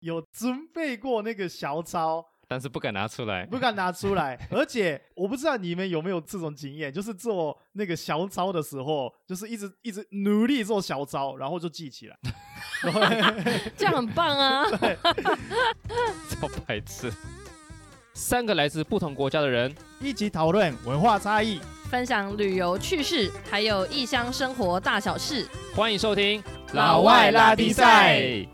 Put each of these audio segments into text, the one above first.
有准备过那个小抄。但是不敢拿出来，不敢拿出来。而且我不知道你们有没有这种经验，就是做那个小抄的时候，就是一直一直努力做小抄，然后就记起来。这样很棒啊！对，超白痴。三个来自不同国家的人一起讨论文化差异，分享旅游趣事，还有异乡生活大小事。欢迎收听老外拉迪赛。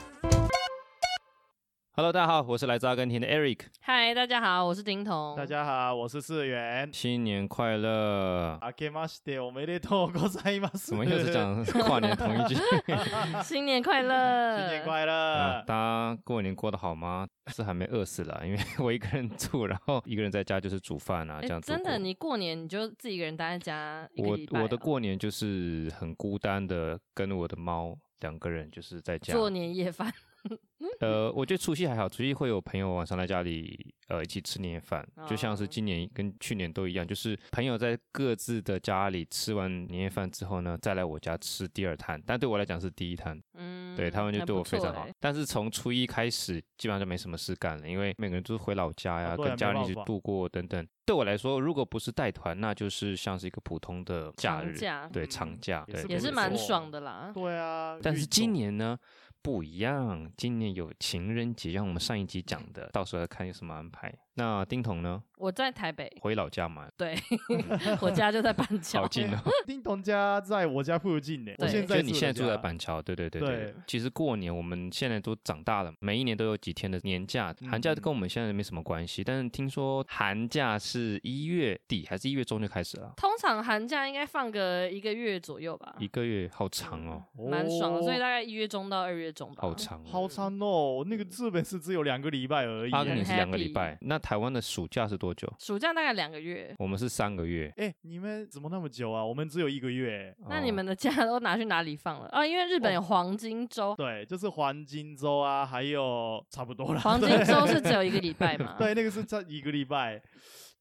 Hello，大家好，我是来自阿根廷的 Eric。Hi，大家好，我是丁彤。大家好，我是四元。新年快乐！あけましておめでとうございます。怎么又是讲 跨年同一句？新年快乐！新年快乐、大家过年过得好吗？是还没饿死了，因为我一个人住，然后一个人在家就是煮饭啊，这样子。真的，你过年你就自己一个人待在家我我的过年就是很孤单的，跟我的猫两个人就是在家做年夜饭。呃，我觉得除夕还好，除夕会有朋友晚上来家里，呃，一起吃年夜饭，就像是今年跟去年都一样，就是朋友在各自的家里吃完年夜饭之后呢，再来我家吃第二摊，但对我来讲是第一摊，嗯，对他们就对我非常好。但是从初一开始，基本上就没什么事干了，因为每个人都是回老家呀，跟家人一起度过等等。对我来说，如果不是带团，那就是像是一个普通的假日，对，长假，对，也是蛮爽的啦。对啊，但是今年呢？不一样，今年有情人节，像我们上一集讲的，到时候要看有什么安排。那丁彤呢？我在台北，回老家嘛。对，我家就在板桥，好近哦。丁彤家在我家附近呢。我现在你现在住在板桥，对对对对。其实过年我们现在都长大了，每一年都有几天的年假，寒假跟我们现在没什么关系。但是听说寒假是一月底还是一月中就开始了？通常寒假应该放个一个月左右吧。一个月好长哦，蛮爽的。所以大概一月中到二月中吧。好长，好长哦。那个日本是只有两个礼拜而已，阿根廷是两个礼拜。那台湾的暑假是多久？暑假大概两个月，我们是三个月。哎、欸，你们怎么那么久啊？我们只有一个月。那你们的假都拿去哪里放了？啊，因为日本有黄金周。哦，对，就是黄金周啊，还有差不多了。黄金周是只有一个礼拜嘛？对，那个是差一个礼拜。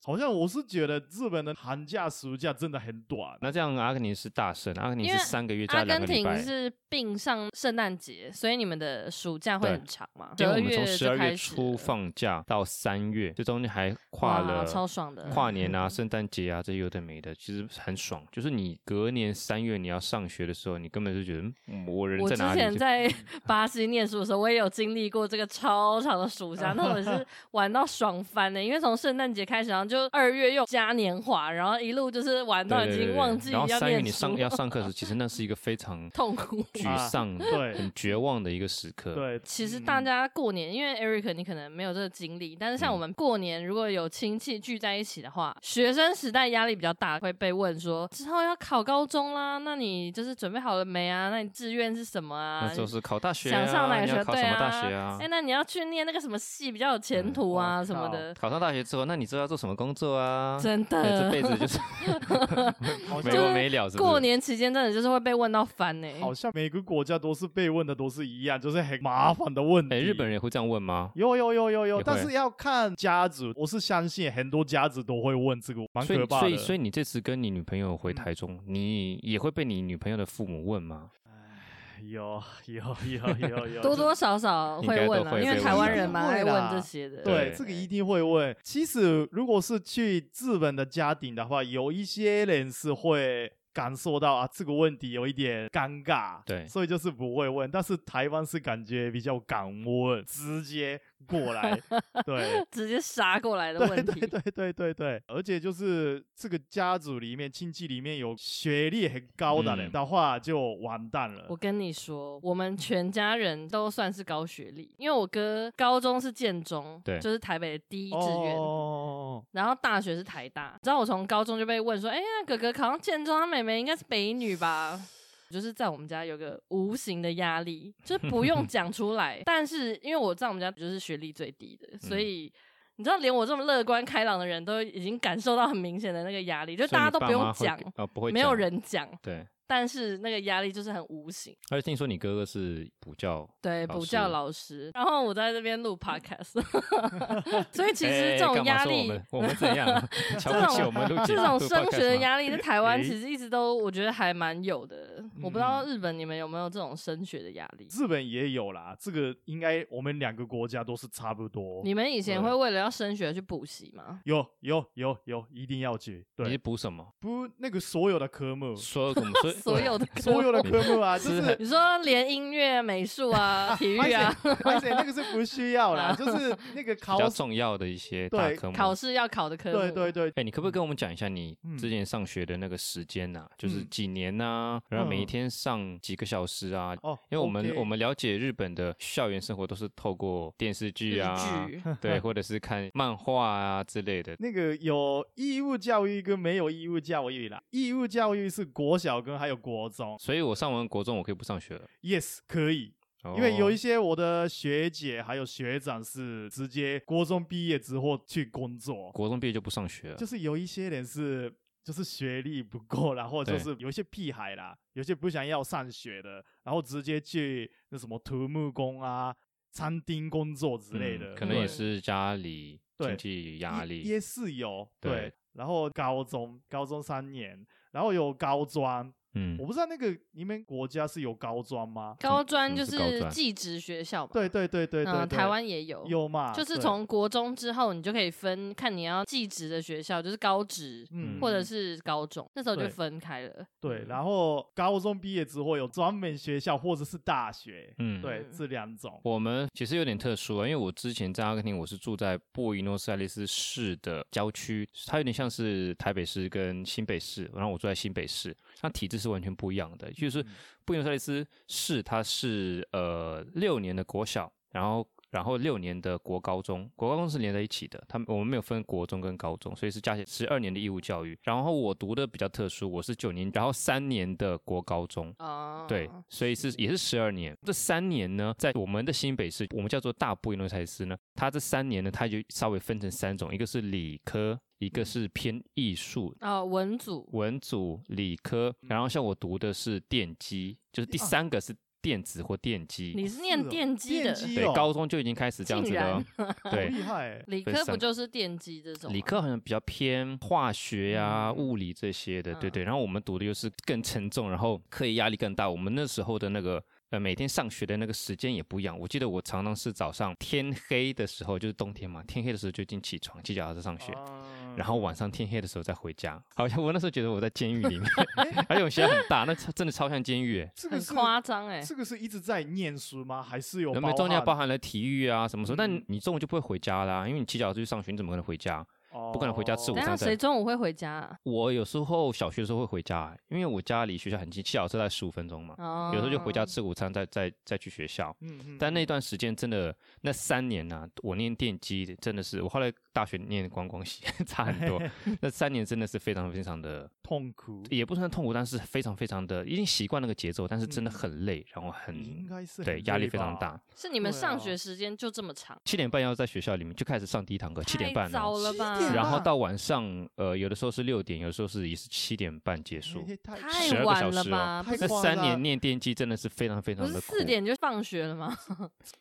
好像我是觉得日本的寒假暑假真的很短。那这样阿根廷是大胜，阿根廷是三个月加两个礼拜。阿根廷是并上圣诞节，所以你们的暑假会很长吗？因为我们从十二月初放假到三月，这中间还跨了超爽的跨年啊、圣诞节啊，这有的没的，其实很爽。就是你隔年三月你要上学的时候，你根本就觉得我人在哪里？我之前在巴西念书的时候，我也有经历过这个超长的暑假，那我是玩到爽翻的，因为从圣诞节开始，然后就二月又嘉年华，然后一路就是玩到已经忘记要三月你上要上课时，其实那是一个非常痛苦、沮丧、对，很绝望的一个时刻。对，其实大家过年，因为 Eric 你可能没有这个经历，但是像我们过年如果有亲戚聚在一起的话，学生时代压力比较大，会被问说之后要考高中啦，那你就是准备好了没啊？那你志愿是什么啊？那就是考大学，想上哪个学？考什么大学啊？哎，那你要去念那个什么系比较有前途啊什么的？考上大学之后，那你知道要做什么工作啊？啊，真的，这辈子就是 没完没了。过年期间真的就是会被问到烦呢。好像每个国家都是被问的都是一样，就是很麻烦的问题。哎，日本人也会这样问吗？有有有有有，但是要看家族。我是相信很多家族都会问这个，蛮可怕的。所以，所以你这次跟你女朋友回台中，你也会被你女朋友的父母问吗？有有有有有，多多少少会问啊，因为台湾人蛮爱问这些的。对，这个一定会问。其实如果是去日本的家庭的话，有一些人是会感受到啊，这个问题有一点尴尬，对，所以就是不会问。但是台湾是感觉比较敢问，直接。过来，对，直接杀过来的问题，对对对对对对，而且就是这个家族里面亲戚里面有学历很高的人的话，就完蛋了。我跟你说，我们全家人都算是高学历，因为我哥高中是建中，对，就是台北的第一志愿，哦，然后大学是台大。你知道我从高中就被问说，哎，呀哥哥考上建中，他妹妹应该是北女吧？就是在我们家有个无形的压力，就是不用 讲出来，但是因为我在我们家就是学历最低的，所以你知道，连我这么乐观开朗的人都已经感受到很明显的那个压力，就大家都不用讲，哦，不会，没有人讲，对。但是那个压力就是很无形。而且听说你哥哥是补教，对，补教老师。然后我在这边录 podcast，所以其实这种压力，我们怎样？瞧不起我们这种升学的压力，在台湾其实一直都我觉得还蛮有的。嗯、我不知道日本你们有没有这种升学的压力？日本也有啦，这个应该我们两个国家都是差不多。你们以前会为了要升学去补习吗？有有有有，一定要去。对，你补什么？补那个所有的科目，所有科目，所有的 所有的科目啊，就是你说连音乐、美术啊、体育啊，而且那个是不需要啦，就是那个考比较重要的一些大科目，考试要考的科目。对对对，哎，你可不可以跟我们讲一下你之前上学的那个时间呐？就是几年呐？然后每一天上几个小时啊？哦，因为我们我们了解日本的校园生活都是透过电视剧啊，对，或者是看漫画啊之类的。那个有义务教育跟没有义务教育啦。义务教育是国小跟还有国中，所以我上完国中我可以不上学了。Yes，可以。因为有一些我的学姐还有学长是直接国中毕业之后去工作，国中毕业就不上学了。就是有一些人是就是学历不够，然后就是有一些屁孩啦，有些不想要上学的，然后直接去那什么土木工啊、餐厅工作之类的，嗯、可能也是家里经济压力也，也是有对，对。然后高中高中三年，然后有高专。嗯，我不知道那个你们国家是有高专吗？高专就是技职学校嘛。对对对对对，台湾也有。有嘛？就是从国中之后，你就可以分，看你要技职的学校，就是高职，嗯，或者是高中，那时候就分开了。对，然后高中毕业之后有专门学校或者是大学，嗯，对，这两种。我们其实有点特殊啊，因为我之前在阿根廷，我是住在布宜诺斯艾利斯市的郊区，它有点像是台北市跟新北市，然后我住在新北市，那体制是完全不一样的，就是布宜诺斯艾利斯市，它是呃六年的国小，然后然后六年的国高中，国高中是连在一起的，他们我们没有分国中跟高中，所以是加起来十二年的义务教育。然后我读的比较特殊，我是九年，然后三年的国高中，哦，对，所以是也是十二年。这三年呢，在我们的新北市，我们叫做大布宜诺斯艾利斯呢，它这三年呢，它就稍微分成三种，一个是理科。一个是偏艺术哦，文组、文组、理科，然后像我读的是电机，就是第三个是电子或电机。你是念电机的？对，高中就已经开始这样子了。对，厉害。理科不就是电机这种？理科好像比较偏化学呀、物理这些的，对对。然后我们读的又是更沉重，然后课业压力更大。我们那时候的那个呃，每天上学的那个时间也不一样。我记得我常常是早上天黑的时候，就是冬天嘛，天黑的时候就已经起床，骑脚踏车上学。然后晚上天黑的时候再回家，好像我那时候觉得我在监狱里面，而且我学校很大，那真的超像监狱，这个很夸张哎。这个是一直在念书吗？还是有？有没有中间包含了体育啊什么什么？但你中午就不会回家啦，因为你骑脚踏车去上学，你怎么可能回家？不可能回家吃午餐。谁中午会回家啊？我有时候小学的时候会回家，因为我家离学校很近，骑小车在十五分钟嘛。有时候就回家吃午餐，再再再去学校。但那段时间真的，那三年呐，我念电机真的是，我后来大学念观光系，差很多。那三年真的是非常非常的痛苦，也不算痛苦，但是非常非常的已经习惯那个节奏，但是真的很累，然后很应该是对压力非常大。是你们上学时间就这么长？七点半要在学校里面就开始上第一堂课，七点半。早了吧？然后到晚上，呃，有的时候是六点，有的时候是也是七点半结束，太晚了吧？那三年念电机真的是非常非常的苦。四点就放学了吗？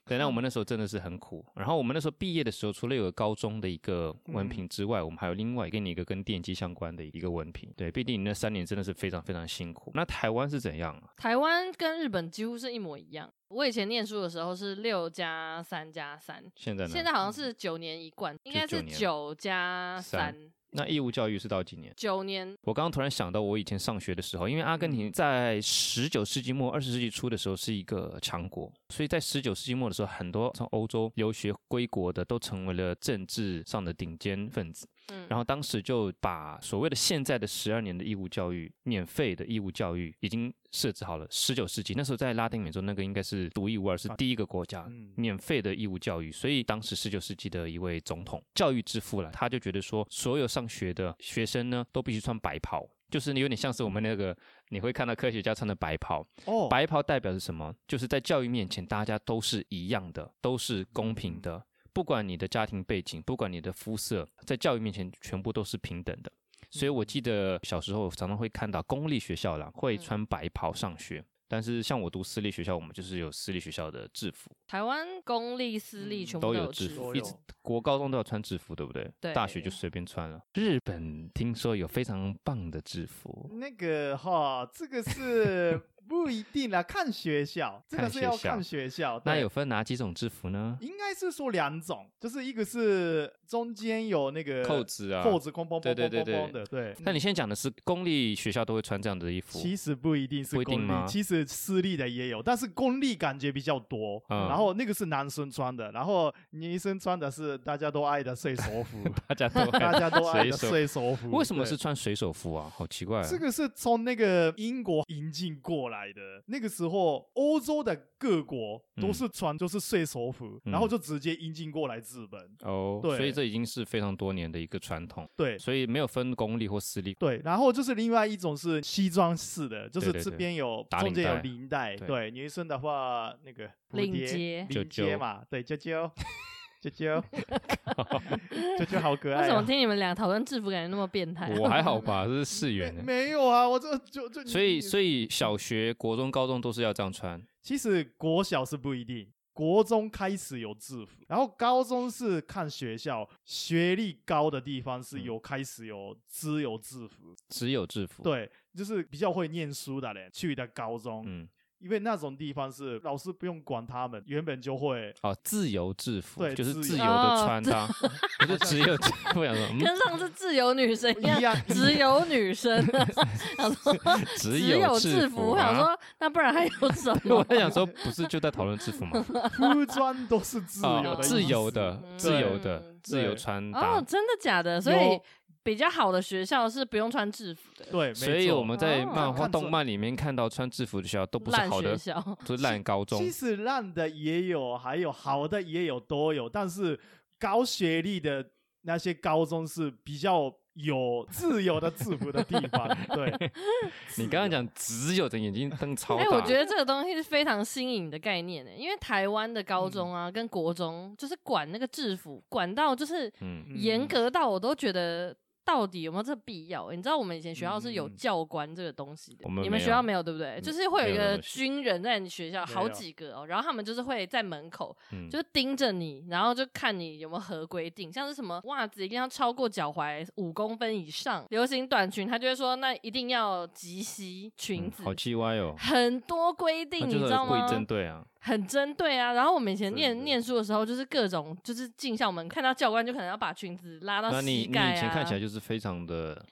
对，那我们 那时候真的是很苦。然后我们那时候毕业的时候，除了有个高中的一个文凭之外，我们还有另外给你一个跟电机相关的一个文凭。对，毕竟你那三年真的是非常非常辛苦。那台湾是怎样啊？台湾跟日本几乎是一模一样。我以前念书的时候是六加三加三，现在呢？现在好像是九年一贯，应该是九加三。那义务教育是到几年？九年。我刚刚突然想到，我以前上学的时候，因为阿根廷在十九世纪末、二十世纪初的时候是一个强国，所以在十九世纪末的时候，很多从欧洲留学归国的都成为了政治上的顶尖分子。嗯，然后当时就把所谓的现在的十二年的义务教育，免费的义务教育已经设置好了。十九世纪那时候在拉丁美洲，那个应该是独一无二，是第一个国家免费的义务教育。所以当时十九世纪的一位总统，教育之父了，他就觉得说，所有上学的学生呢，都必须穿白袍，就是有点像是我们那个你会看到科学家穿的白袍。哦，白袍代表是什么？就是在教育面前，大家都是一样的，都是公平的。不管你的家庭背景，不管你的肤色，在教育面前全部都是平等的。所以我记得小时候常常会看到公立学校啦会穿白袍上学。但是像我读私立学校，我们就是有私立学校的制服。台湾公立、私立全部都有制服，一直国高中都要穿制服，对不对？对。大学就随便穿了。日本听说有非常棒的制服。那个哈，这个是。不一定啦，看学校，这个是要看学校。那有分哪几种制服呢？应该是说两种，就是一个是中间有那个扣子啊，扣子空空对对对对的，对。那你现在讲的是公立学校都会穿这样的衣服？其实不一定是公立，定？其实私立的也有，但是公立感觉比较多。嗯。然后那个是男生穿的，然后女生穿的是大家都爱的水手服，大家都 大家都爱的水手服。为什么是穿水手服啊？好奇怪啊。这个是从那个英国引进过来的，那个时候欧洲的各国都是穿就是水手服，嗯、然后就直接引进过来日本。哦，对，所以这已经是非常多年的一个传统。对，所以没有分公立或私立。对，然后就是另外一种是西装式的，就是这边有对对对中间有领带。对，对，女生的话那个领结，领结嘛，对，啾啾。啾啾，啾啾好可爱、啊。为什么听你们俩讨论制服感觉那么变态、啊？我还好吧，这是市原。没有啊，我这就就。所以所以小学、国中、高中都是要这样穿。其实国小是不一定，国中开始有制服，然后高中是看学校，学历高的地方是有开始有只有制服，只有制服。对，就是比较会念书的人去的高中。嗯。因为那种地方是老师不用管他们，原本就会哦自由制服，对，就是自由的穿搭，不是只有不想说跟上次自由女生一样，只有女生，想说只有制服，我想说那不然还有什 么？我在想说不是就在讨论制服吗？服装都是自由的，自由的，自由的，自由穿搭。哦，真的假的？所以。比较好的学校是不用穿制服的，对，所以我们在漫画、动漫里面看到穿制服的学校都不是好的学校，都是烂高中。其实烂的也有，还有好的也有，都有。但是高学历的那些高中是比较有自由的制服的地方。对，你刚刚讲只有的眼睛瞪超大，哎，我觉得这个东西是非常新颖的概念呢，因为台湾的高中啊跟国中就是管那个制服，管到就是严格到我都觉得。到底有没有这必要？你知道我们以前学校是有教官这个东西的，嗯、你们学校没有对不对？嗯、就是会有一个军人在你学校，好几个哦，然后他们就是会在门口，嗯、就是盯着你，然后就看你有没有合规定，像是什么袜子一定要超过脚踝五公分以上，流行短裙，他就会说那一定要及膝裙子，嗯、好奇歪哦，很多规定，你知道吗？针对啊。很针对啊，然后我们以前念念书的时候，就是各种就是进校门看到教官就可能要把裙子拉到膝盖啊。那你你以前看起来就是非常的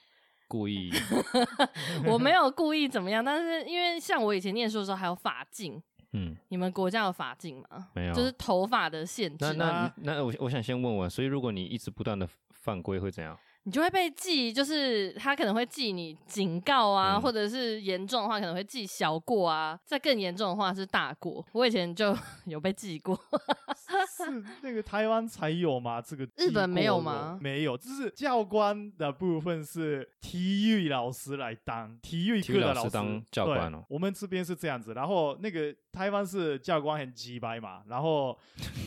故意。我没有故意怎么样，但是因为像我以前念书的时候还有法镜，嗯，你们国家有法镜吗？没有，就是头发的限制。那那那我我想先问问，所以如果你一直不断的犯规会怎样？你就会被记，就是他可能会记你警告啊，嗯、或者是严重的话可能会记小过啊，再更严重的话是大过。我以前就 有被记过，是那个台湾才有吗？这个日本没有吗？没有，就是教官的部分是体育老师来当体育课的老师，当教官哦。我们这边是这样子，然后那个台湾是教官很鸡掰嘛，然后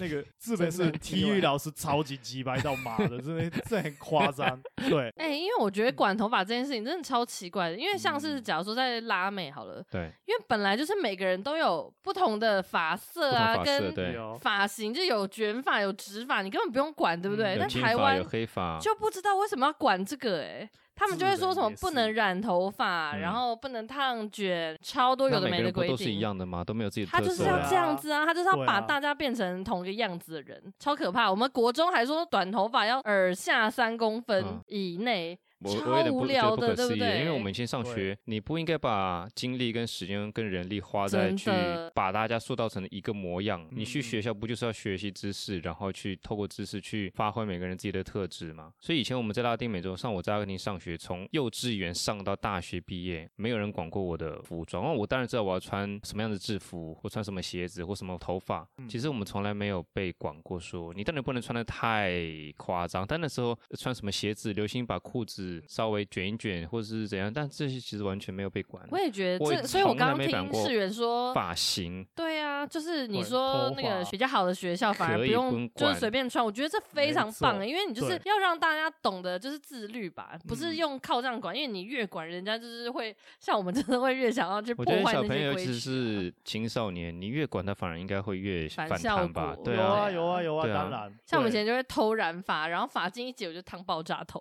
那个日本是体育老师超级鸡掰到妈的，真的这很夸张。对，哎、欸，因为我觉得管头发这件事情真的超奇怪的，因为像是假如说在拉美好了，对，因为本来就是每个人都有不同的发色啊，色跟发型，就有卷发有直发，你根本不用管，对不对？但台湾有黑发，就不知道为什么要管这个、欸，哎。他们就会说什么不能染头发，然后不能烫卷，超多有的没的规定。不都是一样的吗？都没有自己的特色。他就是要这样子啊，他就是要把大家变成同一个样子的人，超可怕。我们国中还说短头发要耳下三公分以内。超无聊的，对不对？因为我们以前上学，你不应该把精力跟时间跟人力花在去把大家塑造成一个模样。你去学校不就是要学习知识，然后去透过知识去发挥每个人自己的特质吗？所以以前我们在拉丁美洲，上我在阿根廷上学，从幼稚园上到大学毕业，没有人管过我的服装。我当然知道我要穿什么样的制服，或穿什么鞋子，或什么头发。其实我们从来没有被管过，说你当然不能穿的太夸张。但那时候穿什么鞋子，流行把裤子。子稍微卷一卷，或者是怎样，但这些其实完全没有被管。我也觉得这，所以我刚刚听世源说发型，对啊，就是你说那个比较好的学校反而不用就是随便穿，我觉得这非常棒，因为你就是要让大家懂得就是自律吧，不是用靠这样管，因为你越管人家就是会像我们真的会越想要去破坏那些规矩。我觉得小朋友尤其是青少年，你越管他，反而应该会越反弹吧？对啊，有啊有啊，当然。像我们以前就会偷染发，然后发巾一解我就烫爆炸头，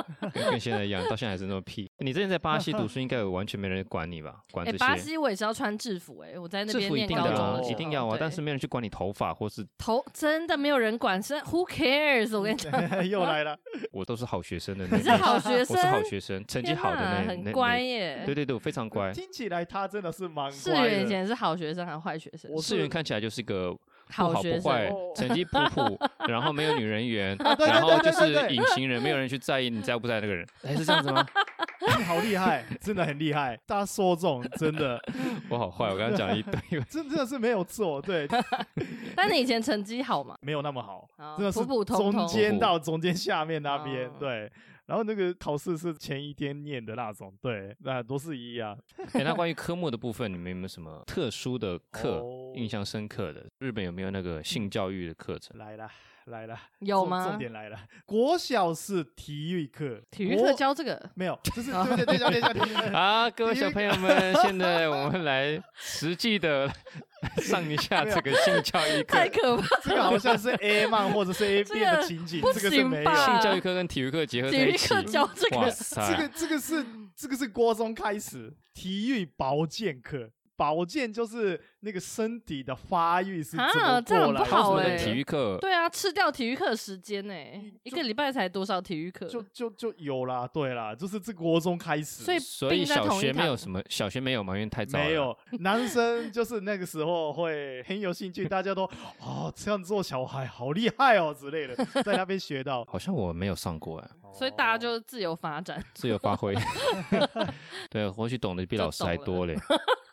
跟现在一样，到现在还是那么屁。你之前在巴西读书，应该有完全没人管你吧？管这些。巴西我也是要穿制服哎，我在那边念高中一定要啊，但是没人去管你头发或是头，真的没有人管，是 Who cares？我跟你讲，又来了，我都是好学生的，你是好学生，我是好学生，成绩好的那很乖耶。对对对，我非常乖。听起来他真的是蛮乖。市原以前是好学生还是坏学生？世元看起来就是一个。不好不坏，成绩普普，然后没有女人缘，然后就是隐形人，没有人去在意你在不在那个人，哎，是这样子吗？你 好厉害，真的很厉害，大家说中，真的。我好坏，我刚刚讲了一堆，真真的是没有错，对。但你以前成绩好吗？没有那么好，真的是中间到中间下面那边，对。然后那个考试是前一天念的那种，对，那都是一样。哎，那关于科目的部分，你们有没有什么特殊的课、oh, 印象深刻的？日本有没有那个性教育的课程？来了。来了，有吗？重点来了，国小是体育课，体育课教这个没有，就是对对对对对对。好，各位小朋友们，现在我们来实际的上一下这个性教育课，太可怕，这个好像是 A 漫或者是 A 片的情景，这个是没有。性教育课跟体育课结合在一起，体育课教这个，这个这个是这个是国中开始体育保健课。保健就是那个身体的发育是怎么过来？这样不好哎。体育课对啊，吃掉体育课时间呢？一个礼拜才多少体育课？就就就有啦，对啦，就是这国中开始。所以所以小学没有什么，小学没有嘛，因为太早了。没有，男生就是那个时候会很有兴趣，大家都 哦这样做小孩好厉害哦之类的，在那边学到。好像我没有上过哎。所以大家就自由发展，自由发挥。对，或许懂得比老师还多嘞。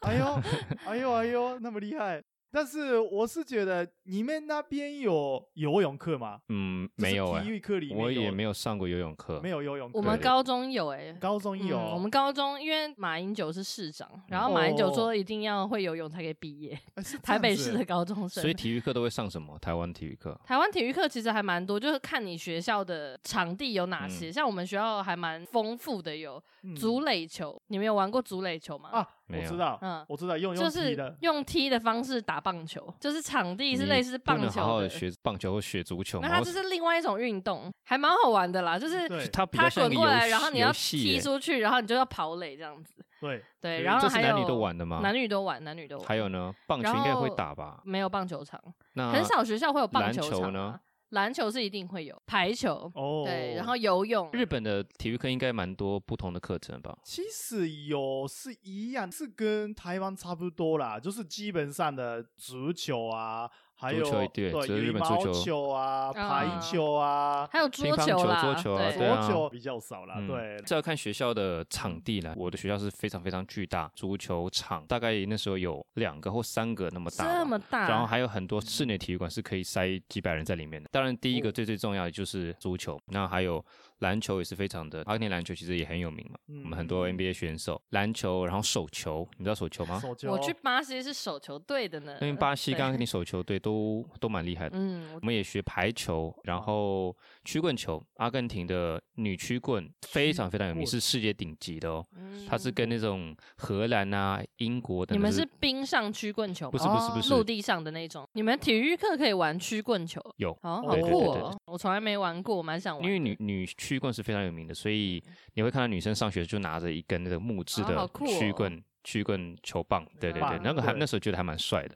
哎呦，哎呦，哎呦，那么厉害！但是我是觉得你们那边有游泳课吗？嗯，没有哎。体育课里面我也没有上过游泳课，没有游泳课。我们高中有哎，高中有。我们高中因为马英九是市长，然后马英九说一定要会游泳才可以毕业。台北市的高中生，所以体育课都会上什么？台湾体育课？台湾体育课其实还蛮多，就是看你学校的场地有哪些。像我们学校还蛮丰富的，有足垒球。你们有玩过足垒球吗？啊。我知道，嗯，我知道，用用踢的，用踢的方式打棒球，就是场地是类似棒球的。好好的学棒球或学足球，那它就是另外一种运动，还蛮好玩的啦。就是它滚过来，然后你要踢出去，然后你就要跑垒这样子。对对，然后还有男女都玩的吗？男女都玩，男女都玩。还有呢，棒球应该会打吧？没有棒球场，很少学校会有棒球场呢。篮球是一定会有，排球哦，对，然后游泳。日本的体育课应该蛮多不同的课程吧？其实有是一样，是跟台湾差不多啦，就是基本上的足球啊。还有对羽毛球啊，排球啊，还有桌球啦，桌球啊，桌球比较少啦。对，这要看学校的场地啦。我的学校是非常非常巨大，足球场大概那时候有两个或三个那么大，这么大。然后还有很多室内体育馆是可以塞几百人在里面的。当然，第一个最最重要的就是足球，那还有。篮球也是非常的，阿根廷篮球其实也很有名嘛。嗯、我们很多 NBA 选手，篮球，然后手球，你知道手球吗？手球。我去巴西是手球队的呢。因为巴西跟阿根廷手球队都都蛮厉害的。嗯。我们也学排球，然后曲棍球，阿根廷的女曲棍非常非常有名，是世界顶级的哦。嗯。它是跟那种荷兰啊、英国的。你们是冰上曲棍球？不是不是不是，陆地上的那种。你们体育课可以玩曲棍球？有。哦，好酷哦！我从来没玩过，我蛮想玩。因为女女。曲棍是非常有名的，所以你会看到女生上学就拿着一根那个木质的曲棍、曲棍球棒，对对对，那个还那时候觉得还蛮帅的，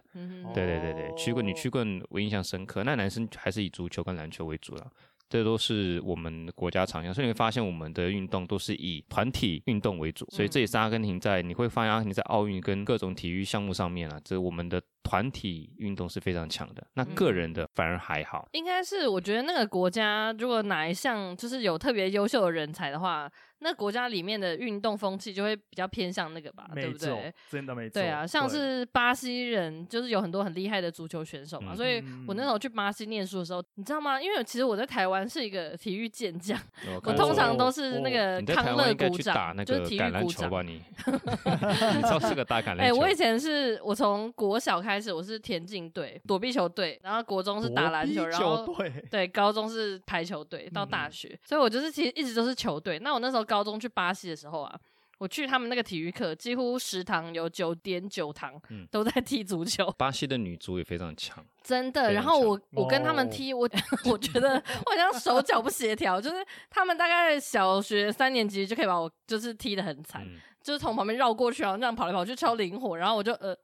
对对对对，曲棍女曲棍我印象深刻。那男生还是以足球跟篮球为主了。这都是我们国家长项，所以你会发现我们的运动都是以团体运动为主，所以这也是阿根廷在你会发现阿根廷在奥运跟各种体育项目上面啊，这我们的团体运动是非常强的，那个人的反而还好。应该是我觉得那个国家如果哪一项就是有特别优秀的人才的话。那国家里面的运动风气就会比较偏向那个吧，对不对？真的没错。对啊，像是巴西人，就是有很多很厉害的足球选手嘛，所以我那时候去巴西念书的时候，你知道吗？因为其实我在台湾是一个体育健将，我通常都是那个康乐鼓掌，就是体育股长。你你知道是个大橄榄球？哎，我以前是我从国小开始，我是田径队、躲避球队，然后国中是打篮球，然后对，高中是排球队，到大学，所以我就是其实一直都是球队。那我那时候高中去巴西的时候啊，我去他们那个体育课，几乎食堂有九点九堂都在踢足球。巴西的女足也非常强，真的。然后我我跟他们踢，我 我觉得我好像手脚不协调，就是他们大概小学三年级就可以把我就是踢得很惨。就是从旁边绕过去，然后这样跑来跑去，超灵活。然后我就呃，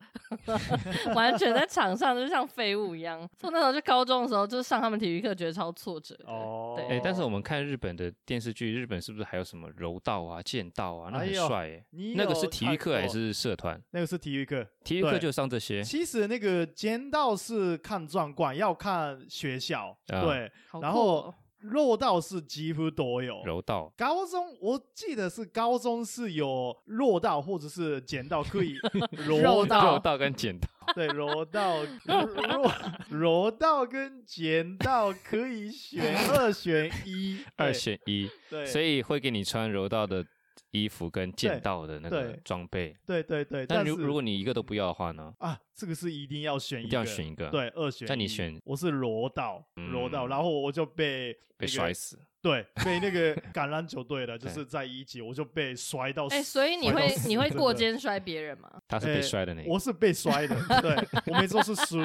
完全在场上就像废物一样。从那时候就高中的时候，就是上他们体育课，觉得超挫折。哦，对。哎，但是我们看日本的电视剧，日本是不是还有什么柔道啊、剑道啊？那很帅哎。那个是体育课还是社团？那个是体育课，体育课就上这些。其实那个剑道是看状况，要看学校。对，然后。柔道是几乎都有，柔道。高中我记得是高中是有弱道或者是剪道可以 柔道。柔道跟剪道对柔道柔柔道跟剪道可以选二选一。二选一。对，所以会给你穿柔道的。衣服跟剑道的那个装备，对对对。但如如果你一个都不要的话呢？啊，这个是一定要选一个，一定要选一个。对，二选。但你选，我是罗道，罗道，然后我就被被摔死。对，被那个橄榄球队的，就是在一级，我就被摔到。哎，所以你会你会过肩摔别人吗？他是被摔的那个，我是被摔的。对，我每次都是输。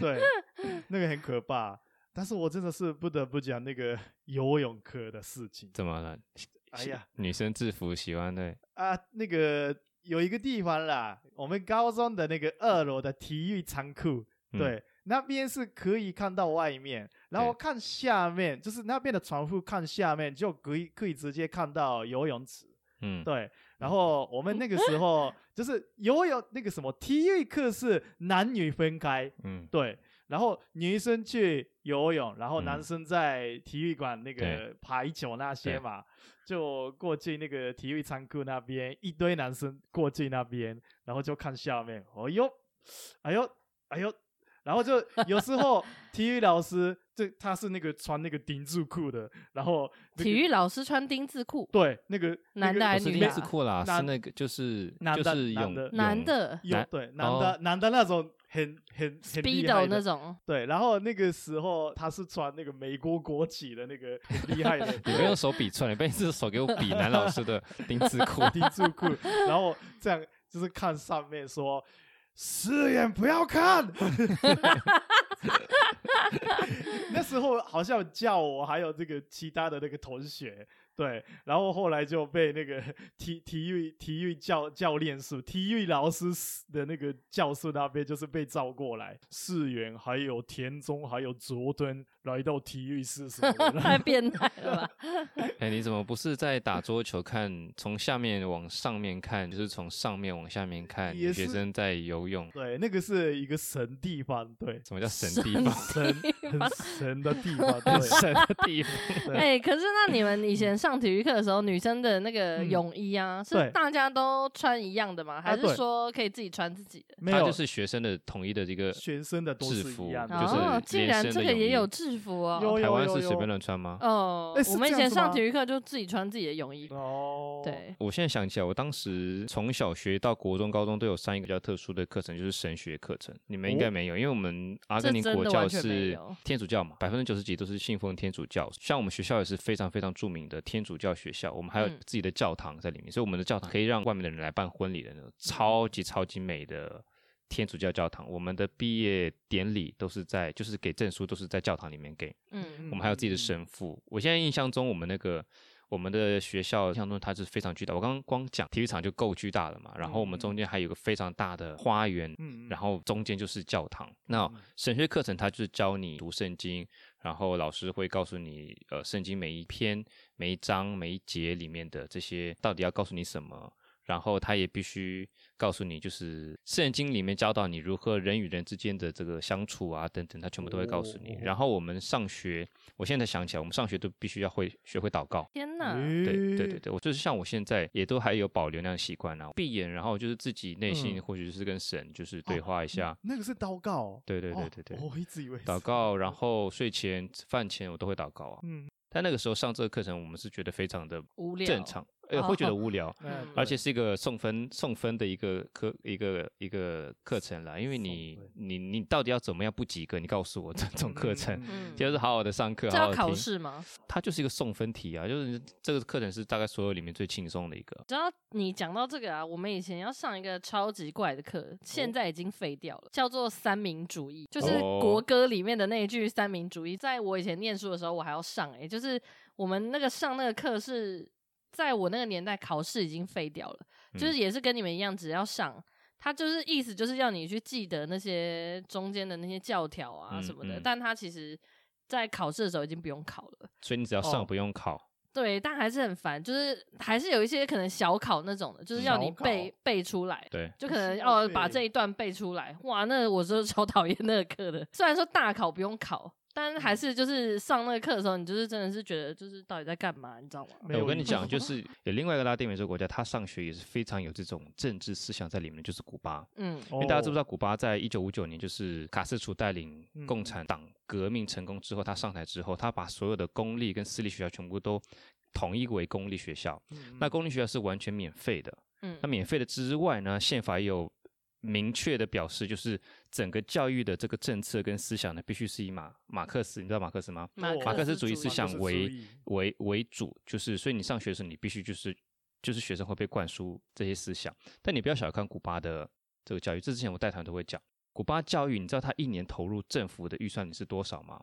对，那个很可怕。但是我真的是不得不讲那个游泳课的事情。怎么了？哎呀，女生制服喜欢对。啊，那个有一个地方啦，我们高中的那个二楼的体育仓库，嗯、对，那边是可以看到外面，然后看下面，就是那边的窗户看下面就可以可以直接看到游泳池，嗯，对，然后我们那个时候就是游泳那个什么体育课是男女分开，嗯，对。然后女生去游泳，然后男生在体育馆那个排球那些嘛，就过去那个体育仓库那边，一堆男生过去那边，然后就看下面，哦呦，哎呦，哎呦，然后就有时候 体育老师，这他是那个穿那个丁字裤的，然后、那个、体育老师穿丁字裤，对，那个男的还是女的？丁字裤啦，是那个就是就是男的男的有对男的男的那种。很很很厉害的。那种，对，然后那个时候他是穿那个美国国旗的那个很 厉害的，你不用手比出来，你不用是手给我比男老师的丁字裤，丁字裤，然后这样就是看上面说，四眼不要看，那时候好像叫我还有这个其他的那个同学。对，然后后来就被那个 体体育体育教教练是、体育老师的那个教室那边，就是被召过来，世元还有田中还有佐敦来到体育室什么的，太变态了吧？哎，你怎么不是在打桌球看？从下面往上面看，就是从上面往下面看，学生在游泳。对，那个是一个神地方。对，什么叫神地方？神很神的地方，对神的地方。哎，可是那你们以前上体育课的时候，女生的那个泳衣啊，嗯、是大家都穿一样的吗？还是说可以自己穿自己的？没有，就是学生的统一的这个学生的制服，哦，竟然这个也有制服哦。台湾是随便乱穿吗？哦，我们以前上体育课就自己穿自己的泳衣。哦，对。我现在想起来，我当时从小学到国中、高中都有上一个比较特殊的课程，就是神学课程。你们应该没有，因为我们阿根廷国教是天主教嘛，百分之九十几都是信奉天主教。像我们学校也是非常非常著名的天主教。学校，我们还有自己的教堂在里面，嗯、所以我们的教堂可以让外面的人来办婚礼的那种超级超级美的天主教教堂。我们的毕业典礼都是在，就是给证书都是在教堂里面给。嗯，我们还有自己的神父。我现在印象中，我们那个我们的学校印象中它是非常巨大。我刚刚光讲体育场就够巨大了嘛，然后我们中间还有个非常大的花园，嗯，然后中间就是教堂。那神学课程它就是教你读圣经。然后老师会告诉你，呃，圣经每一篇、每一章、每一节里面的这些到底要告诉你什么，然后他也必须告诉你，就是圣经里面教导你如何人与人之间的这个相处啊，等等，他全部都会告诉你。然后我们上学，我现在想起来，我们上学都必须要会学会祷告。天哪！对对对对，我就是像我现在也都还有保留那样习惯啊，闭眼，然后就是自己内心或许是跟神就是对话一下。那个是祷告。对对对对对，我一直以为祷告，然后睡前、饭前我都会祷告啊。嗯。但那个时候上这个课程，我们是觉得非常的正常。呃，会觉得无聊，而且是一个送分送分的一个课一个一个课程啦。因为你你你到底要怎么样不及格？你告诉我这种课程，就是好好的上课，好好听。考试吗？它就是一个送分题啊，就是这个课程是大概所有里面最轻松的一个。只要你讲到这个啊，我们以前要上一个超级怪的课，现在已经废掉了，叫做三民主义，就是国歌里面的那一句三民主义。在我以前念书的时候，我还要上哎，就是我们那个上那个课是。在我那个年代，考试已经废掉了，就是也是跟你们一样，只要上，他就是意思就是要你去记得那些中间的那些教条啊什么的，但他其实，在考试的时候已经不用考了，所以你只要上不用考。对，但还是很烦，就是还是有一些可能小考那种的，就是要你背背出来，对，就可能要把这一段背出来。哇，那我是超 讨厌那个课的，虽然说大考不用考。但还是就是上那个课的时候，你就是真的是觉得就是到底在干嘛，你知道吗？没有，我跟你讲，就是有另外一个拉丁美洲国家，他上学也是非常有这种政治思想在里面，就是古巴。嗯，因为大家知不知道，古巴在一九五九年就是卡斯楚带领共产党革命成功之后，他上台之后，他把所有的公立跟私立学校全部都统一为公立学校。嗯那公立学校是完全免费的。嗯，那免费的之外呢，宪法也有。明确的表示，就是整个教育的这个政策跟思想呢，必须是以马马克思，你知道马克思吗？马克，马克思主义思想为为为主，就是所以你上学的时候，你必须就是就是学生会被灌输这些思想。但你不要小看古巴的这个教育，这之前我带团都会讲，古巴教育，你知道他一年投入政府的预算你是多少吗？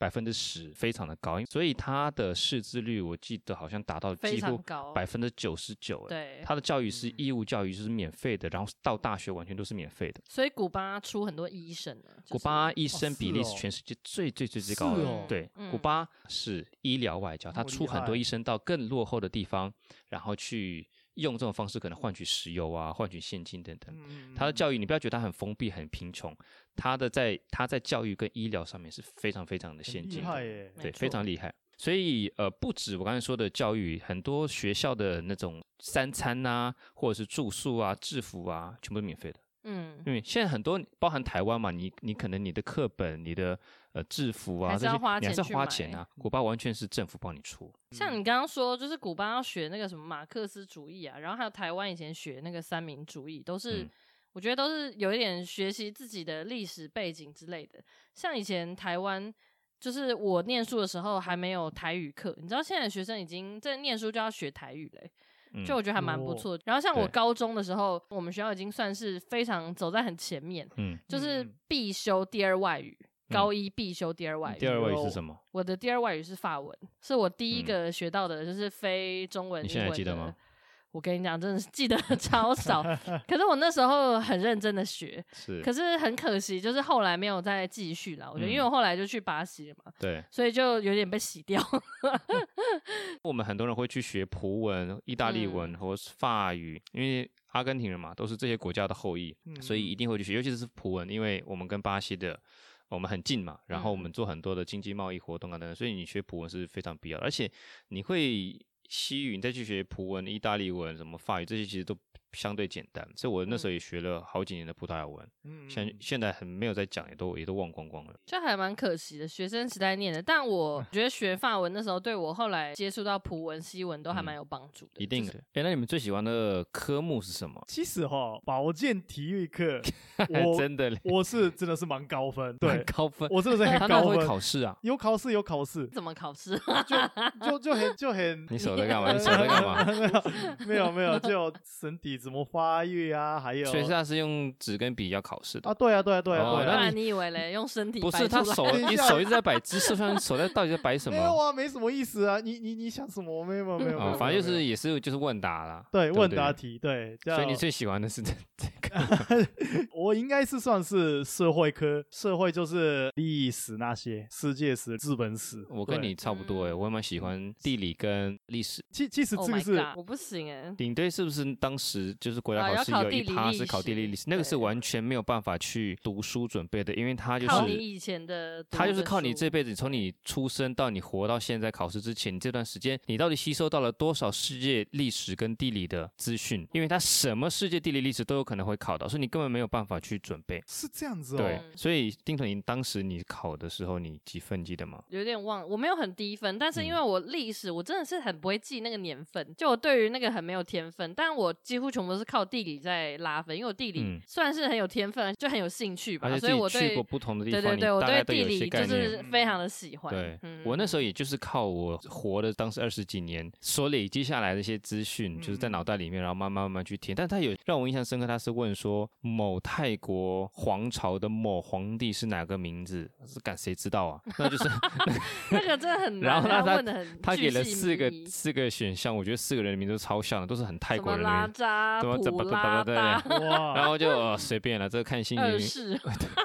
百分之十，非常的高，所以他的识字率我记得好像达到几乎百分之九十九。对，他的教育是义务教育，就是免费的，然后到大学完全都是免费的。所以古巴出很多医生呢，古巴医生比例是全世界最最最最高的。对，古巴是医疗外交，他出很多医生到更落后的地方，然后去。用这种方式可能换取石油啊，换取现金等等。他的教育，你不要觉得他很封闭、很贫穷，他的在他在教育跟医疗上面是非常非常的先进的，对，非常厉害。所以呃，不止我刚才说的教育，很多学校的那种三餐啊，或者是住宿啊、制服啊，全部都免费的。嗯，因为现在很多包含台湾嘛，你你可能你的课本、你的呃制服啊这些，你还是要花钱啊。古巴完全是政府帮你出。像你刚刚说，就是古巴要学那个什么马克思主义啊，然后还有台湾以前学那个三民主义，都是、嗯、我觉得都是有一点学习自己的历史背景之类的。像以前台湾，就是我念书的时候还没有台语课，你知道现在学生已经在念书就要学台语嘞。就我觉得还蛮不错，嗯、然后像我高中的时候，我们学校已经算是非常走在很前面，嗯，就是必修第二外语，嗯、高一必修第二外语。第二外语是什么？我的第二外语是法文，是我第一个学到的，就是非中文。你现在还记得吗？我跟你讲，真的是记得超少。可是我那时候很认真的学，是。可是很可惜，就是后来没有再继续了。我觉得，因为我后来就去巴西了嘛，对，所以就有点被洗掉。我们很多人会去学葡文、意大利文或是法语，因为阿根廷人嘛，都是这些国家的后裔，所以一定会去学，尤其是葡文，因为我们跟巴西的我们很近嘛，然后我们做很多的经济贸易活动啊等等，所以你学葡文是非常必要的，而且你会。西语，你再去学葡文、意大利文、什么法语，这些其实都相对简单，所以我那时候也学了好几年的葡萄牙文，嗯，现现在很没有在讲，也都也都忘光光了，就还蛮可惜的。学生时代念的，但我 觉得学法文那时候对我后来接触到葡文、西文都还蛮有帮助的。一定的。哎，那你们最喜欢的科目是什么？其实哈，保健体育课，我真的，我是真的是蛮高分，对，高分，我真的是很 高分。会考试啊？有考试，有考试。怎么考试？就就就很就很。你手在干嘛？你手在干嘛？没有没有没有，就身体。怎么发育啊，还有，所以他是用纸跟笔要考试的啊？对啊，对啊，对啊。哦，那你以为嘞？用身体？不是，他手，你手一直在摆姿势，上手在到底在摆什么？没有啊，没什么意思啊。你你你想什么？没有没有没有。反正就是也是就是问答啦。对，问答题，对。所以你最喜欢的是这个？我应该是算是社会科，社会就是历史那些，世界史、日本史。我跟你差不多哎，我也蛮喜欢地理跟历史。其其实这个是我不行哎。领队是不是当时就是国家考试有一趴是考地理历史？那个是完全没有办法去读书准备的，因为他就是靠你以前的，他就是靠你这辈子从你出生到你活到现在考试之前这段时间，你到底吸收到了多少世界历史跟地理的资讯？因为他什么世界地理历史都有可能会考到，所以你根本没有办法去准备。是这样子哦。对，所以丁彤，你当时你考的时候你几分记得吗？有点忘，我没有很低分，但是因为我历史我真的是很不会记那个年份，就我对于那个很没有天分，但我几乎全部都是靠地理在拉分，因为我地理算是很有天分，就很有兴趣吧，所以我对去过不同的地方，对对对，我对地理就是非常的喜欢。对，我那时候也就是靠我活的当时二十几年所累积下来的一些资讯，就是在脑袋里面，然后慢慢慢慢去填。但他有让我印象深刻，他是问说某泰国皇朝的某皇帝是哪个名字？是敢谁知道啊？那就是 那个真的很难。然后他他他给了四个四个选项，我觉得四个人的名字都超像的，都是很泰国人的名字。什么普拉达？哇！然后就随便了，这个看心情。二世。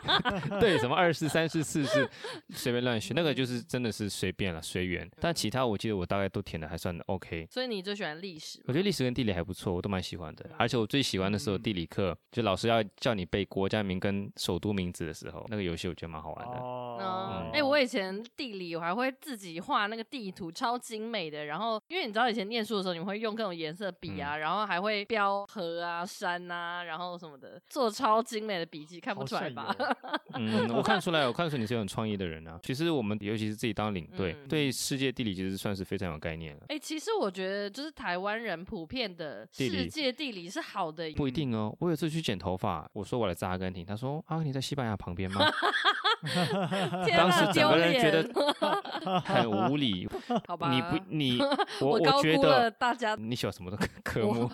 对，什么二世、三世、四世，随便乱选。那个就是真的是随便了，随缘。但其他我记得我大概都填的还算 OK。所以你最喜欢历史？我觉得历史跟地理还不错，我都蛮喜欢的。而且我最喜欢的时候，地理课就老师要叫你背国家名跟首都名字的时候，那个游戏我觉得蛮好玩的。哦。哎，我以前地理我还会自己画那个地图，超精美的。然后因为你知道以前念书的时候，你会用各种颜色笔啊，然后还会标河啊、山啊，然后什么的，做超精美的笔记，看不出来吧？嗯，我看出来，我看出你是很创意的人啊。其实我们尤其是自己当领队，对世界地理其实算是非常有概念了。哎，其实我觉得就是台湾人普遍的世界地理是好的。不一定哦。我有次去剪头发，我说我来自阿根廷，他说阿根廷在西班牙旁边吗？当时整个人觉得 很无理。好吧，你不 你我我觉得大家你喜欢什么的科目？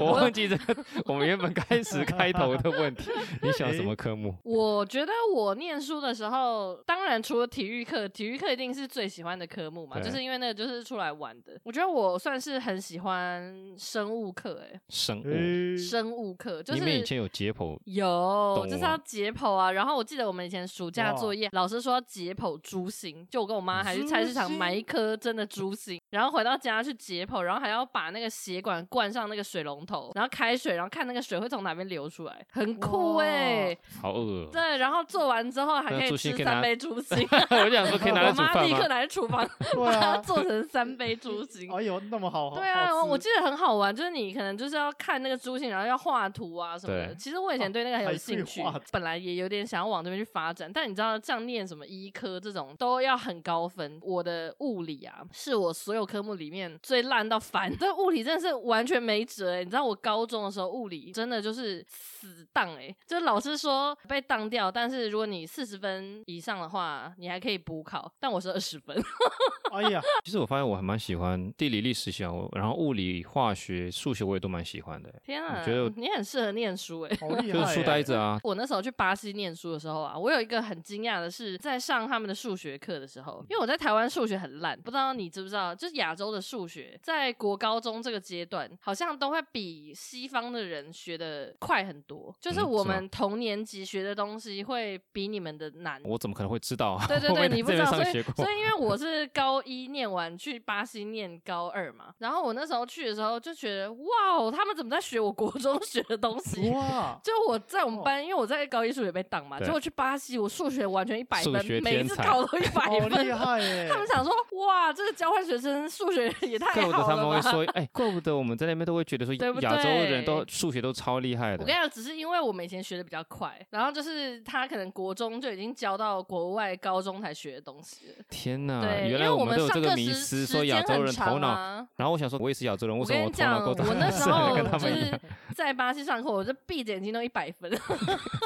我忘记这个我们原本开始开头的问题，你喜欢什么科目？我觉得我念书的时候，当然除了体育课，体育课一定是最喜欢的科目嘛，就是因为那个就是出来玩的。我觉得我算是很喜欢生物课，哎，生物生物课就是你们以前有解剖，有就是要解剖啊。然后我记得我们以前暑假作业，老师说要解剖猪心，就我跟我妈还去菜市场买一颗真的猪心，然后回到家去解剖，然后还要把那个血管灌上那个水龙头，然后开水，然后看那个水会从哪边流出来，很酷哎，好饿。对，然后做完之后还可以吃三杯猪 心。我想说可以拿来煮饭？我妈立刻拿去厨房把它做成三杯猪 心。哎呦，那么好。对啊，我记得很好玩，就是你可能就是要看那个猪心，然后要画图啊什么的。其实我以前对那个很有兴趣，本来也有点想要往这边去发展，但你知道，像念什么医科这种都要很高分。我的物理啊，是我所有科目里面最烂到烦。这物理真的是完全没辙哎！你知道我高中的时候物理真的就是死当哎，就是老师说被当掉，但是如果你四十分以上的话，你还可以补考。但我是二十分。哎呀，其实我发现我还蛮喜欢地理、历史喜欢，然后物理、化学、数学我也都蛮喜欢的。天啊，我觉得你很适合念书哎，好厉 害，就是书呆子啊。我那时候去巴西念书的时候啊，我有一个很惊讶的是，在上他们的数学课的时候，因为我在台湾数学很烂，不知道你知不知道，就是亚洲的数学在国高中这个阶段，好像都会比西方的人学的快很多。就是我们同年级学的东西会比你们的难。我怎么可能会知道啊？对对对，你不知道，所以所以因为我 是高一念完去巴西念高二嘛，然后我那时候去的时候就觉得哇，他们怎么在学我国中学的东西？哇！就我在我们班，因为我在高一数学被挡嘛，结果去巴西我数学完全一百分，每一次考都一百分，好厉害耶！他们想说哇，这个交换学生数学也太好了。怪不得他们会说，哎，怪不得我们在那边都会觉得说，亚洲人都数学都超厉害的。我跟你讲，只是因为我们以前学的比较快，然后就是他可能国中就已经教到国外高中才学的东西了。天哪！原来我们都有这个迷思，说亚洲人头脑。然后我想说，我也是亚洲人，为什么我头脑够大？我那时 候就是 在巴西上课，我就闭着眼睛都一百分，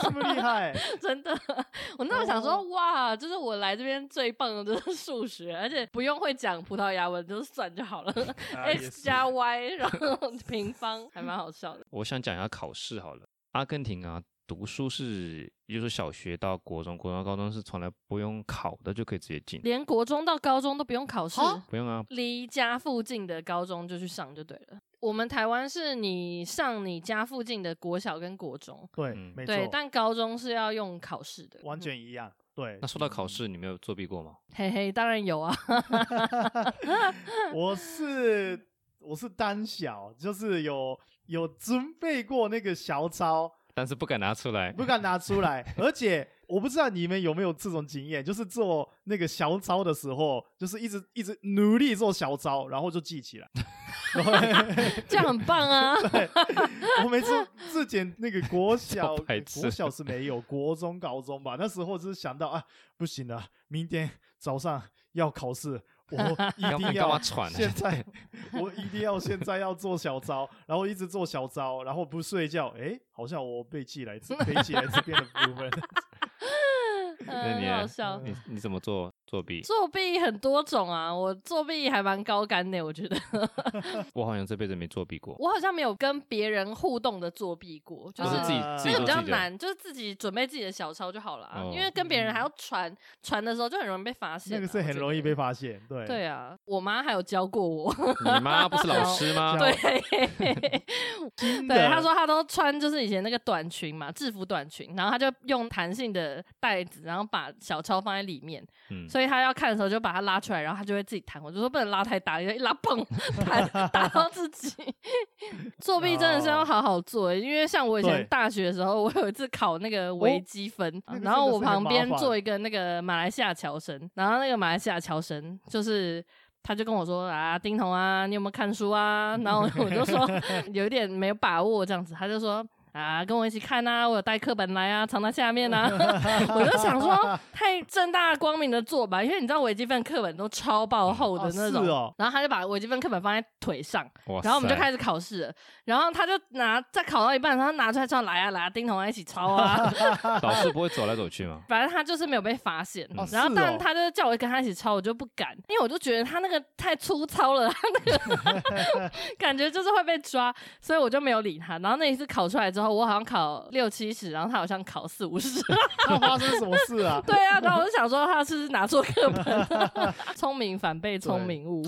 这么厉害，真的。我那时候想说，哇，就是我来这边最棒的就是数学，而且不用会讲葡萄牙文，就是算就好了。啊、x 加 y，然后平方，还蛮好笑的。我想讲一下考试好了。阿根廷啊，读书是，也就是小学到国中，国中到高中是从来不用考的，就可以直接进。连国中到高中都不用考试？哦？不用啊，离家附近的高中就去上就对了。我们台湾是你上你家附近的国小跟国中，对，嗯、没错。但高中是要用考试的，完全一样。对，那说到考试，你没有作弊过吗？嘿嘿，当然有啊。我是我是单小，就是有有准备过那个小抄，但是不敢拿出来，不敢拿出来，而且。我不知道你们有没有这种经验，就是做那个小抄的时候，就是一直一直努力做小抄，然后就记起来，这样很棒啊！对，我每次自检那个国小，国小是没有，国中、高中吧，那时候只是想到啊，不行了，明天早上要考试，我 一定要现在，我一定要现在要做小招，然后一直做小招，然后不睡觉，哎，好像我背起来，背起来这边的部分。你你怎么做？作弊，作弊很多种啊，我作弊还蛮高干的，我觉得。我好像这辈子没作弊过。我好像没有跟别人互动的作弊过，就是自己，这个比较难，就是自己准备自己的小抄就好了啊。因为跟别人还要传传的时候，就很容易被发现。那个是很容易被发现，对。对啊，我妈还有教过我。你妈不是老师吗？对。对，她说她都穿就是以前那个短裙嘛，制服短裙，然后她就用弹性的带子，然后把小抄放在里面。嗯。所以他要看的时候就把他拉出来，然后他就会自己弹。我就说不能拉太大，因为一拉砰弹 打到自己。作弊真的是要好好做，因为像我以前大学的时候，我有一次考那个微积分，然后我旁边坐一个那个马来西亚侨生，然后那个马来西亚侨生就是他就跟我说啊，丁彤啊，你有没有看书啊？然后 我就说有一点没有把握这样子，他就说。啊，跟我一起看呐、啊！我有带课本来啊，藏在下面呐、啊。我就想说，太正大光明的做吧，因为你知道微积分课本都超爆厚的那种。嗯哦哦、然后他就把微积分课本放在腿上，然后我们就开始考试了。然后他就拿在考到一半，他拿出来说：“来啊来啊，丁彤啊，一起抄啊！” 老师不会走来走去吗？反正他就是没有被发现。嗯、然后，但他就叫我跟他一起抄，我就不敢，因为我就觉得他那个太粗糙了，他那个 感觉就是会被抓，所以我就没有理他。然后那一次考出来之后。我好像考六七十，然后他好像考四五十，他发生什么事啊？对啊，然后我就想说他是不是拿错课本，聪明反被聪明误。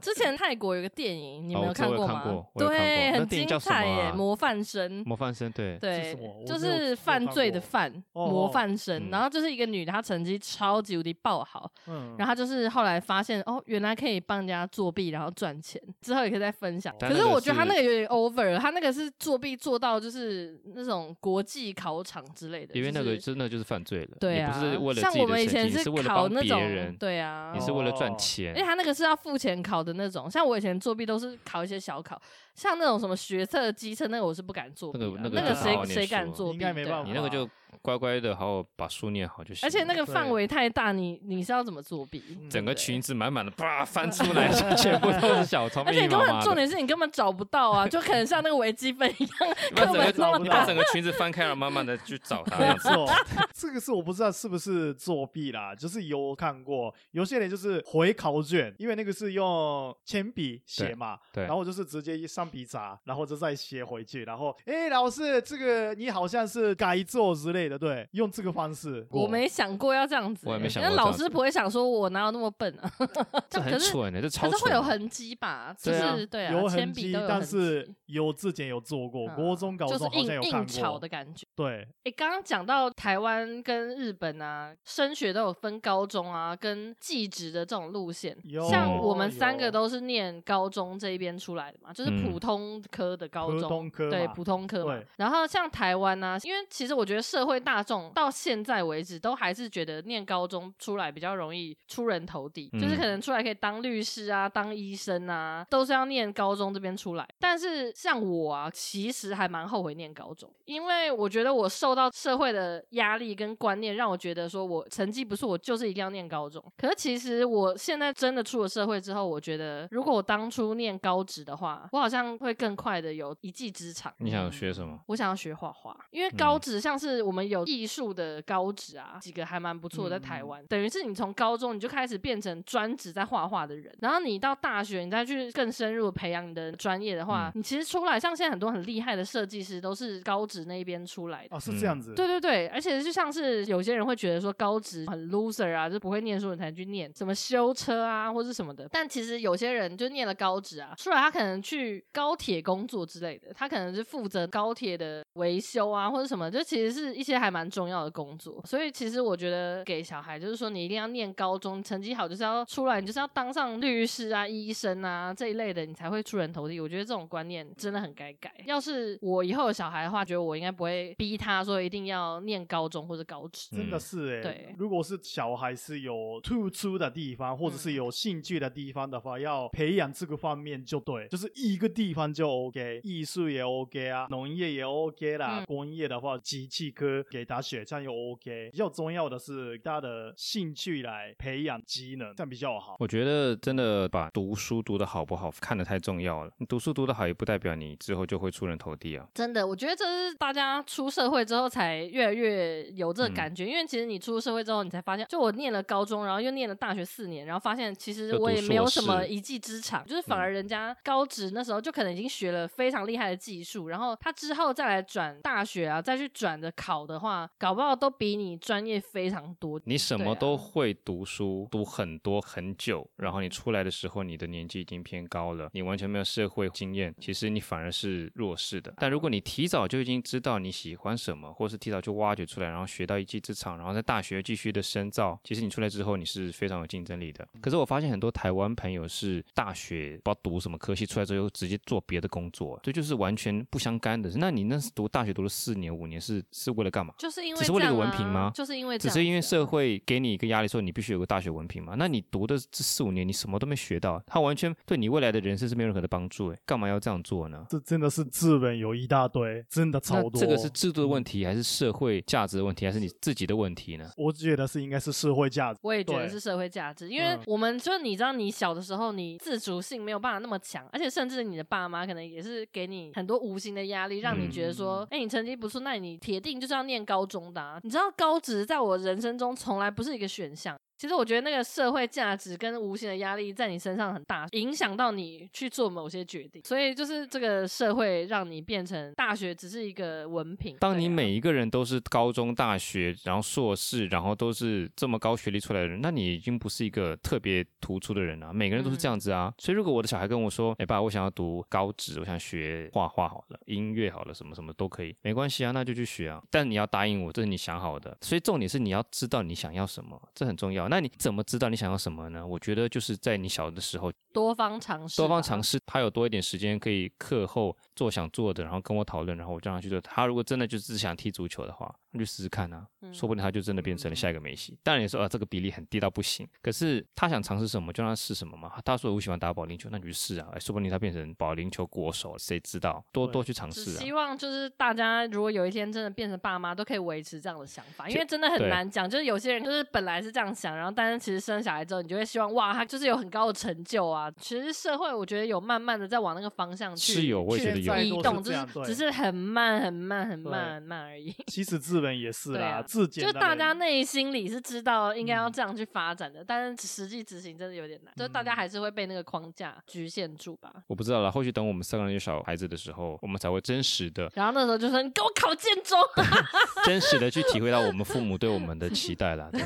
之前泰国有个电影，你没有看过吗？对，很精彩耶，模范生。模范生，对对，就是犯罪的犯，模范生。然后就是一个女的，她成绩超级无敌爆好，嗯然后她就是后来发现哦，原来可以帮人家作弊，然后赚钱。之后也可以再分享。可是我觉得她那个有点 over 了，她那个是作弊做到就是那种国际考场之类的，因为那个真的就是犯罪了。对啊，不是为了像我们以前是考那种，对啊，你是为了赚钱，因为他那个是要付钱考的那种。像我以前作弊都是考一些小考，像那种什么学测、机测那个我是不敢作弊。那个那个谁谁敢作弊？应该没办法。你那个就。乖乖的，好好把书念好就行。而且那个范围太大，你你是要怎么作弊？整个裙子满满的，啪翻出来，全部都是小抄。而且根本重点是你根本找不到啊，就可能像那个微积分一样，根本找不到。你把整个裙子翻开了，慢慢的去找 它。没错，这个是我不知道是不是作弊啦，就是有看过有些人就是回考卷，因为那个是用铅笔写嘛，对，然后我就是直接一上笔砸，然后就再写回去，然后哎，老师这个你好像是改做之类的。对对，用这个方式，我没想过要这样子。我也没想过，那老师不会想说，我哪有那么笨啊？这很蠢的，这超蠢。可是会有痕迹吧？就是对啊，有痕迹，但是有之前有做过，国中、高中好像有看过。硬炒的感觉。对，哎，刚刚讲到台湾跟日本啊，升学都有分高中啊，跟技职的这种路线。像我们三个都是念高中这一边出来的嘛，就是普通科的高中，对，普通科嘛。然后像台湾呢，因为其实我觉得社会。大众到现在为止都还是觉得念高中出来比较容易出人头地，嗯、就是可能出来可以当律师啊、当医生啊，都是要念高中这边出来。但是像我啊，其实还蛮后悔念高中，因为我觉得我受到社会的压力跟观念，让我觉得说我成绩不错我就是一定要念高中。可是其实我现在真的出了社会之后，我觉得如果我当初念高职的话，我好像会更快的有一技之长。你想学什么？我想要学画画，因为高职像是我们。有艺术的高职啊，几个还蛮不错，在台湾，嗯、等于是你从高中你就开始变成专职在画画的人，然后你到大学，你再去更深入培养你的专业的话，嗯、你其实出来，像现在很多很厉害的设计师都是高职那一边出来的。哦，是这样子。对对对，而且就像是有些人会觉得说高职很 loser 啊，就不会念书你才去念什么修车啊，或是什么的。但其实有些人就念了高职啊，出来他可能去高铁工作之类的，他可能是负责高铁的维修啊，或者什么，就其实是一些还蛮重要的工作。所以其实我觉得给小孩就是说，你一定要念高中，成绩好就是要出来，你就是要当上律师啊、医生啊这一类的，你才会出人头地。我觉得这种观念真的很该改。要是我以后有小孩的话，觉得我应该不会逼他说一定要念高中或者高职。真的是哎、欸，对，如果是小孩是有突出的地方，或者是有兴趣的地方的话，嗯、要培养这个方面就对，就是一个地方就 OK，艺术也 OK 啊，农业也 OK 啦，嗯、工业的话，机器科给打雪仗又 OK。比较重要的是大家的兴趣来培养机能，这样比较好。我觉得真的把读书读得好不好看得太重要了。你读书读得好，也不代表你之后就会出人头地啊。真的，我觉得这是大家出社会之后才越来越有这个感觉，嗯、因为其实你出社会之后，你才发现，就我念了高中，然后又念了大学四年，然后发现其实我也没有什么一技之长，就，就是反而人家高职那时候就可能已经学了非常厉害的技术，然后他之后再来转大学啊，再去转着考的话，搞不好都比你专业非常多。你什么都会读书，啊、读很多很久，然后你出来的时候，你的年纪已经偏高了，你完全没有社会经验，其实你反而是弱势的。但如果你提早就已经知道你喜欢什么，或是提早就挖掘出来，然后学到一技之长，然后在大学继续的深造，其实你出来之后，你是非常有竞争力的。可是我发现很多台湾朋友是大学不知道读什么科系，出来之后直接做别的工作，这就是完全不相干的。那你那是读大学读了四年五年，是是为了干嘛？就是因为、啊、只是为了一个文凭吗？就是因为只是因为社会给你一个压力，说你必须有个大学文凭嘛？那你读的这四五年，你什么都没学到，他完全对你未来的人生是没有任何的帮助。哎，干嘛要这样做呢？这真的是资本有一大堆，真的超多。这个是制度的问题，还是社会价值的问题，还是你自己的问题呢？我觉得是应该是社会价值。我也觉得是社会价值，因为我们就你知道，你小的时候你自主性没有办法那么强，而且甚至你的爸妈可能也是给你很多无形的压力，让你觉得说，哎、嗯，你成绩不错，那你铁定就是要念高中的啊。你知道高职在我人生中从来不是一个选项。其实我觉得那个社会价值跟无形的压力在你身上很大，影响到你去做某些决定。所以就是这个社会让你变成大学只是一个文凭。当你每一个人都是高中、大学，然后硕士，然后都是这么高学历出来的人，那你已经不是一个特别突出的人了。每个人都是这样子啊。嗯、所以如果我的小孩跟我说：“哎爸，我想要读高职，我想学画画好了，音乐好了，什么什么都可以，没关系啊，那就去学啊。”但你要答应我，这是你想好的。所以重点是你要知道你想要什么，这很重要。那你怎么知道你想要什么呢？我觉得就是在你小的时候多方尝试，多方尝试，他有多一点时间可以课后做想做的，然后跟我讨论，然后我让他去做。他如果真的就只想踢足球的话，那就试试看啊，嗯、说不定他就真的变成了下一个梅西。当然你说啊，这个比例很低到不行，可是他想尝试什么，就让他试什么嘛。他说我喜欢打保龄球，那你就试啊，哎，说不定他变成保龄球国手，谁知道？多多去尝试啊。希望就是大家如果有一天真的变成爸妈，都可以维持这样的想法，因为真的很难讲。就是有些人就是本来是这样想，然后但是其实生小孩之后，你就会希望哇，他就是有很高的成就啊。其实社会我觉得有慢慢的在往那个方向去是有，我也觉得有移动，就是只是很慢很慢很慢很慢而已。其实资本也是啦，自己就大家内心里是知道应该要这样去发展的，但是实际执行真的有点难，就大家还是会被那个框架局限住吧。我不知道了，后续等我们三个人有小孩子的时候，我们才会真实的。然后那时候就说你给我考建中，真实的去体会到我们父母对我们的期待了。对，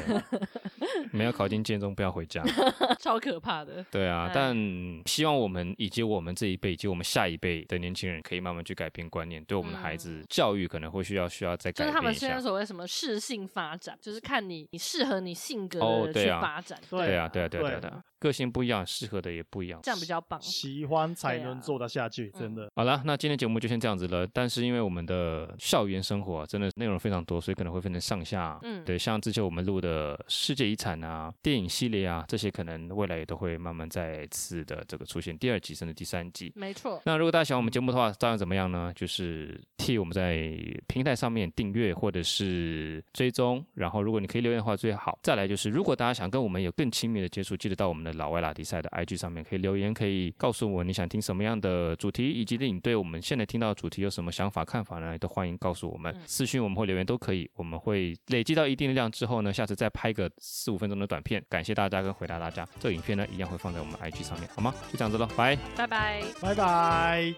没有考进建中不要回家，超可怕的。对啊，但希望我们以及我们这一辈以及我们下一辈的年轻人可以慢慢去改变观念，对我们的孩子教育可能会需要需要再改变一下。就是他们现在所谓什么适性发展，就是看你你适合你性格的去发展。对啊，对啊，对啊，对啊。个性不一样，适合的也不一样，这样比较棒。喜欢才能做得下去，啊、真的。好了，那今天节目就先这样子了。但是因为我们的校园生活、啊、真的内容非常多，所以可能会分成上下。嗯，对，像之前我们录的世界遗产啊、电影系列啊，这些可能未来也都会慢慢再次的这个出现第二季甚至第三季。没错。那如果大家喜欢我们节目的话，照样怎么样呢？就是替我们在平台上面订阅或者是追踪。然后如果你可以留言的话最好。再来就是，如果大家想跟我们有更亲密的接触，记得到我们的的老外拉迪赛的 IG 上面可以留言，可以告诉我你想听什么样的主题，以及你对我们现在听到的主题有什么想法看法呢？都欢迎告诉我们，私讯我们或留言都可以。我们会累积到一定的量之后呢，下次再拍个四五分钟的短片，感谢大家跟回答大家。这个影片呢，一样会放在我们 IG 上面，好吗？就这样子喽，拜拜拜拜拜。